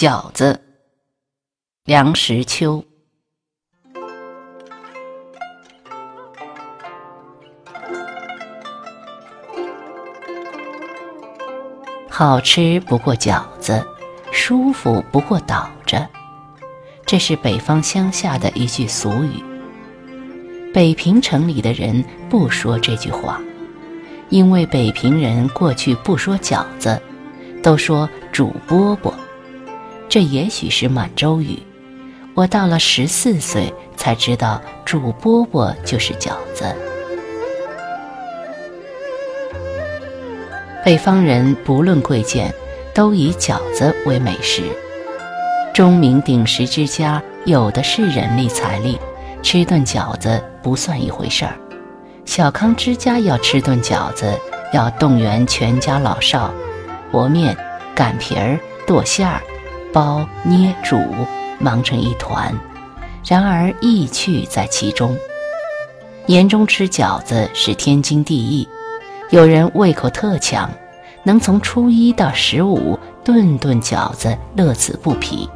饺子，梁实秋。好吃不过饺子，舒服不过倒着。这是北方乡下的一句俗语。北平城里的人不说这句话，因为北平人过去不说饺子，都说煮饽饽。这也许是满洲语。我到了十四岁才知道，煮饽饽就是饺子。北方人不论贵贱，都以饺子为美食。钟鸣鼎食之家，有的是人力财力。吃顿饺子不算一回事儿，小康之家要吃顿饺子，要动员全家老少，和面、擀皮儿、剁馅儿、包、捏、煮，忙成一团。然而意趣在其中。年终吃饺子是天经地义，有人胃口特强，能从初一到十五顿顿饺子乐此不疲。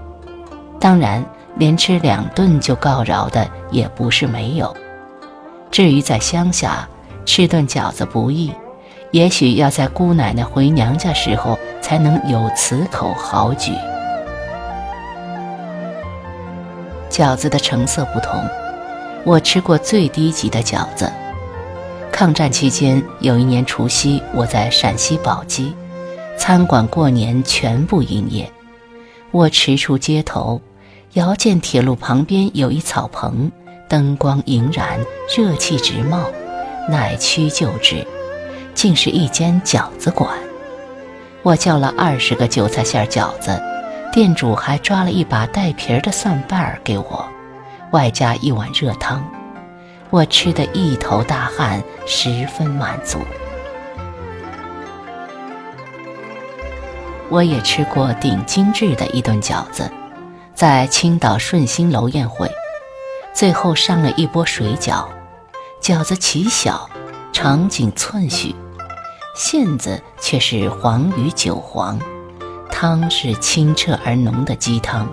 当然。连吃两顿就告饶的也不是没有。至于在乡下吃顿饺子不易，也许要在姑奶奶回娘家时候才能有此口好举。饺子的成色不同，我吃过最低级的饺子。抗战期间有一年除夕，我在陕西宝鸡，餐馆过年全部营业，我驰出街头。遥见铁路旁边有一草棚，灯光莹然，热气直冒，乃屈就之，竟是一间饺子馆。我叫了二十个韭菜馅饺子，店主还抓了一把带皮儿的蒜瓣儿给我，外加一碗热汤。我吃得一头大汗，十分满足。我也吃过顶精致的一顿饺子。在青岛顺兴楼宴会，最后上了一波水饺，饺子奇小，长仅寸许，馅子却是黄与韭黄，汤是清澈而浓的鸡汤，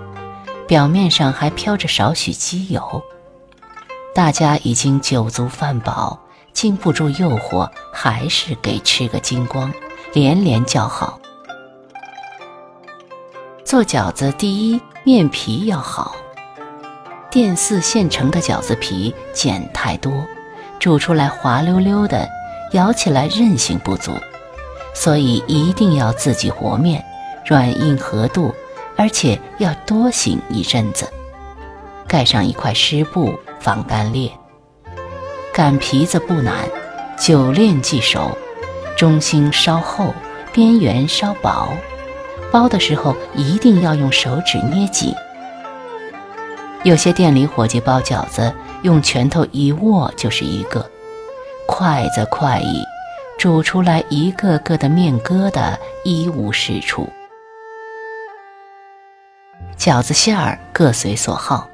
表面上还飘着少许鸡油。大家已经酒足饭饱，禁不住诱惑，还是给吃个精光，连连叫好。做饺子第一。面皮要好，店四现成的饺子皮碱太多，煮出来滑溜溜的，咬起来韧性不足，所以一定要自己和面，软硬合度，而且要多醒一阵子，盖上一块湿布防干裂。擀皮子不难，久练即熟，中心稍厚，边缘稍薄。包的时候一定要用手指捏紧。有些店里伙计包饺子，用拳头一握就是一个，快则快矣，煮出来一个个的面疙瘩一无是处。饺子馅儿各随所好，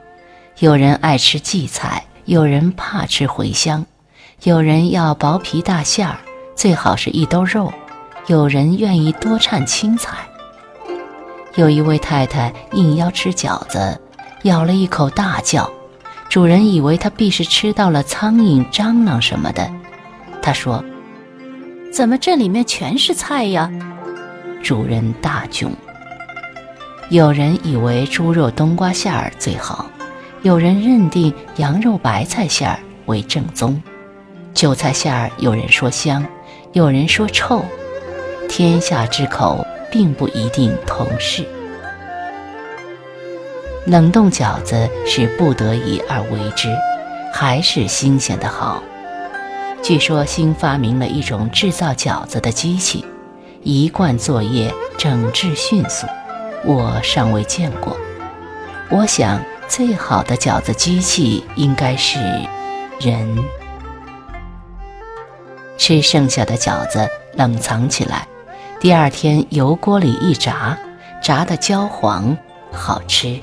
有人爱吃荠菜，有人怕吃茴香，有人要薄皮大馅儿，最好是一兜肉，有人愿意多掺青菜。有一位太太应邀吃饺子，咬了一口大叫，主人以为她必是吃到了苍蝇、蟑螂什么的。她说：“怎么这里面全是菜呀？”主人大窘。有人以为猪肉冬瓜馅儿最好，有人认定羊肉白菜馅儿为正宗，韭菜馅儿有人说香，有人说臭，天下之口。并不一定同是。冷冻饺子是不得已而为之，还是新鲜的好？据说新发明了一种制造饺子的机器，一贯作业整治迅速。我尚未见过。我想最好的饺子机器应该是人。吃剩下的饺子冷藏起来。第二天油锅里一炸，炸的焦黄，好吃。